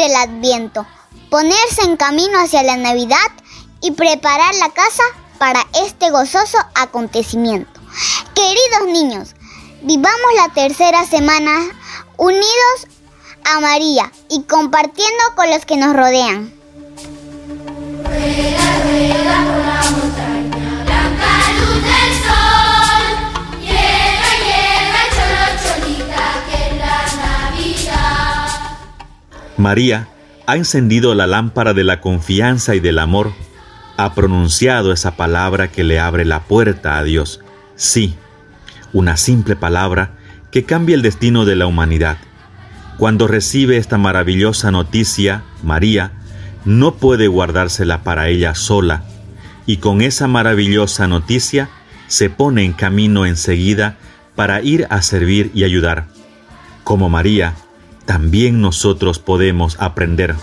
el Adviento, ponerse en camino hacia la Navidad y preparar la casa para este gozoso acontecimiento. Queridos niños, vivamos la tercera semana unidos a María y compartiendo con los que nos rodean. María ha encendido la lámpara de la confianza y del amor, ha pronunciado esa palabra que le abre la puerta a Dios. Sí, una simple palabra que cambia el destino de la humanidad. Cuando recibe esta maravillosa noticia, María no puede guardársela para ella sola, y con esa maravillosa noticia se pone en camino enseguida para ir a servir y ayudar. Como María, también nosotros podemos aprender.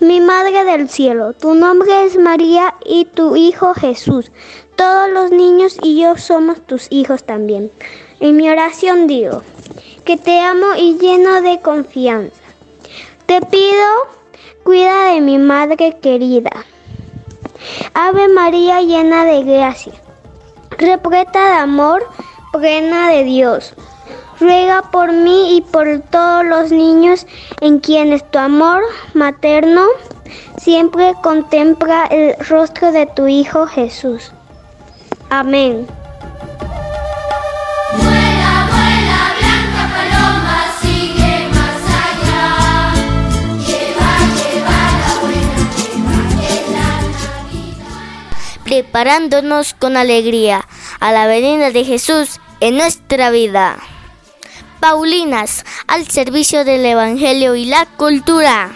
Mi Madre del Cielo, tu nombre es María y tu Hijo Jesús. Todos los niños y yo somos tus hijos también. En mi oración digo, que te amo y lleno de confianza. Te pido, cuida de mi madre querida. Ave María llena de gracia, repleta de amor, plena de Dios. Ruega por mí y por todos los niños en quienes tu amor materno siempre contempla el rostro de tu Hijo Jesús. Amén. Preparándonos con alegría a la venida de Jesús en nuestra vida. Paulinas, al servicio del Evangelio y la cultura.